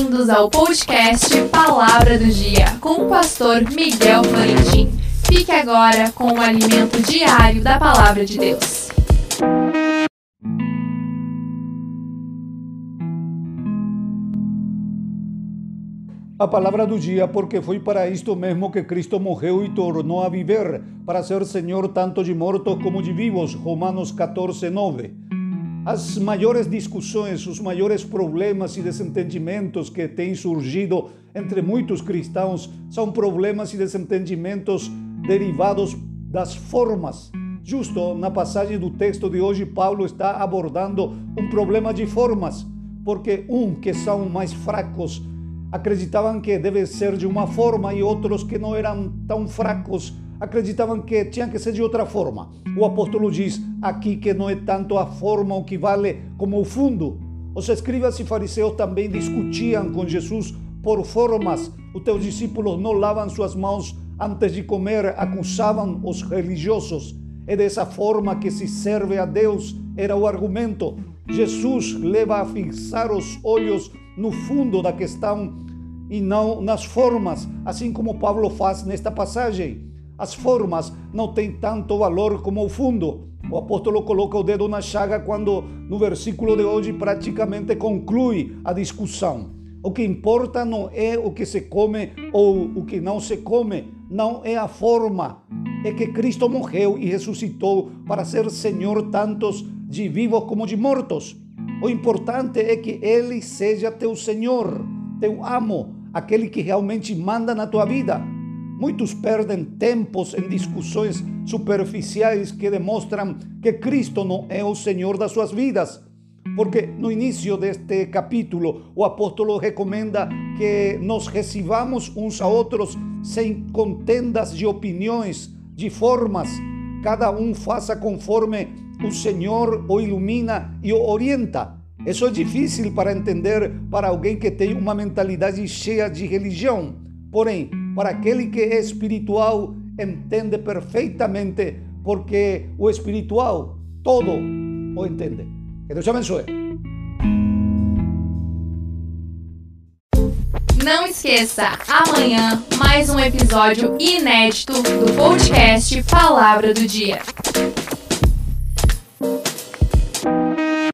Bem-vindos ao podcast Palavra do Dia com o pastor Miguel Florentin. Fique agora com o alimento diário da Palavra de Deus. A palavra do dia, porque foi para isto mesmo que Cristo morreu e tornou a viver, para ser Senhor tanto de mortos como de vivos. Romanos 14, 9. As maiores discussões, os maiores problemas e desentendimentos que têm surgido entre muitos cristãos são problemas e desentendimentos derivados das formas. Justo na passagem do texto de hoje, Paulo está abordando um problema de formas, porque um que são mais fracos acreditavam que deve ser de uma forma e outros que não eram tão fracos acreditavam que tinha que ser de outra forma. O apóstolo diz aqui que não é tanto a forma o que vale como o fundo. Os escribas e fariseus também discutiam com Jesus por formas. Os teus discípulos não lavam suas mãos antes de comer, acusavam os religiosos. É dessa forma que se serve a Deus, era o argumento. Jesus leva a fixar os olhos no fundo da questão e não nas formas, assim como Paulo faz nesta passagem. As formas não têm tanto valor como o fundo. O apóstolo coloca o dedo na chaga quando, no versículo de hoje, praticamente conclui a discussão. O que importa não é o que se come ou o que não se come, não é a forma. É que Cristo morreu e ressuscitou para ser Senhor tantos de vivos como de mortos. O importante é que Ele seja teu Senhor, teu amo, aquele que realmente manda na tua vida. Muitos perdem tempos em discussões superficiais que demonstram que Cristo não é o Senhor das suas vidas. Porque no início deste capítulo, o apóstolo recomenda que nos recebamos uns a outros sem contendas de opiniões, de formas. Cada um faça conforme o Senhor o ilumina e o orienta. Isso é difícil para entender para alguém que tem uma mentalidade cheia de religião. Porém, para aquele que é espiritual, entende perfeitamente, porque o espiritual todo o entende. Que Deus abençoe. Não esqueça, amanhã mais um episódio inédito do podcast Palavra do Dia.